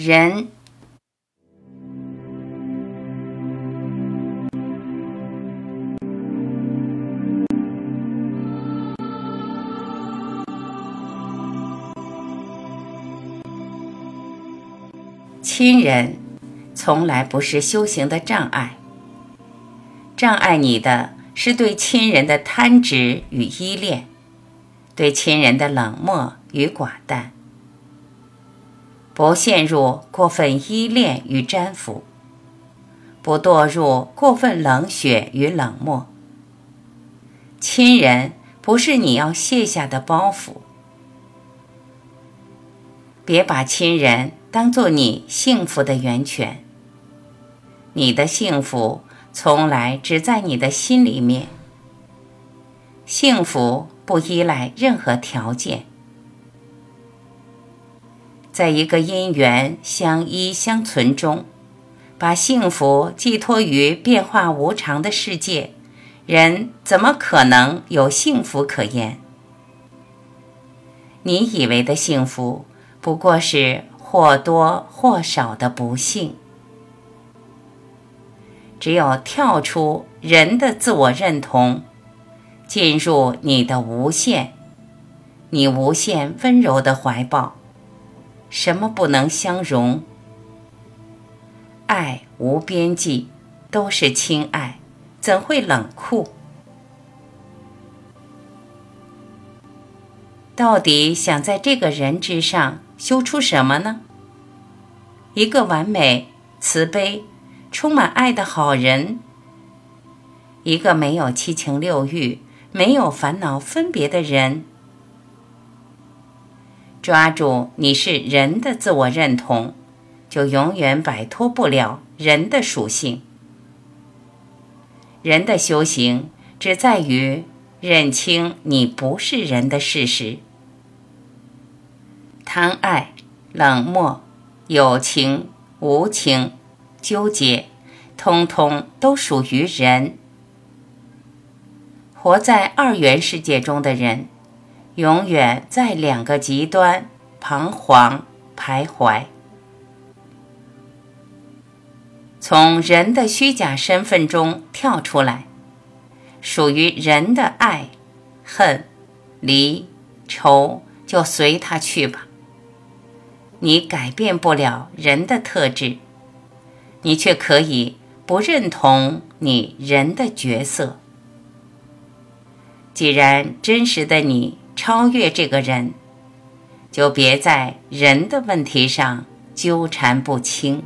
人，亲人从来不是修行的障碍，障碍你的是对亲人的贪执与依恋，对亲人的冷漠与寡淡。不陷入过分依恋与粘附，不堕入过分冷血与冷漠。亲人不是你要卸下的包袱，别把亲人当做你幸福的源泉。你的幸福从来只在你的心里面，幸福不依赖任何条件。在一个因缘相依相存中，把幸福寄托于变化无常的世界，人怎么可能有幸福可言？你以为的幸福，不过是或多或少的不幸。只有跳出人的自我认同，进入你的无限，你无限温柔的怀抱。什么不能相容？爱无边际，都是亲爱，怎会冷酷？到底想在这个人之上修出什么呢？一个完美、慈悲、充满爱的好人，一个没有七情六欲、没有烦恼分别的人。抓住你是人的自我认同，就永远摆脱不了人的属性。人的修行只在于认清你不是人的事实。贪爱、冷漠、有情、无情、纠结，通通都属于人。活在二元世界中的人。永远在两个极端彷徨徘徊，从人的虚假身份中跳出来，属于人的爱、恨、离、愁，就随他去吧。你改变不了人的特质，你却可以不认同你人的角色。既然真实的你。超越这个人，就别在人的问题上纠缠不清。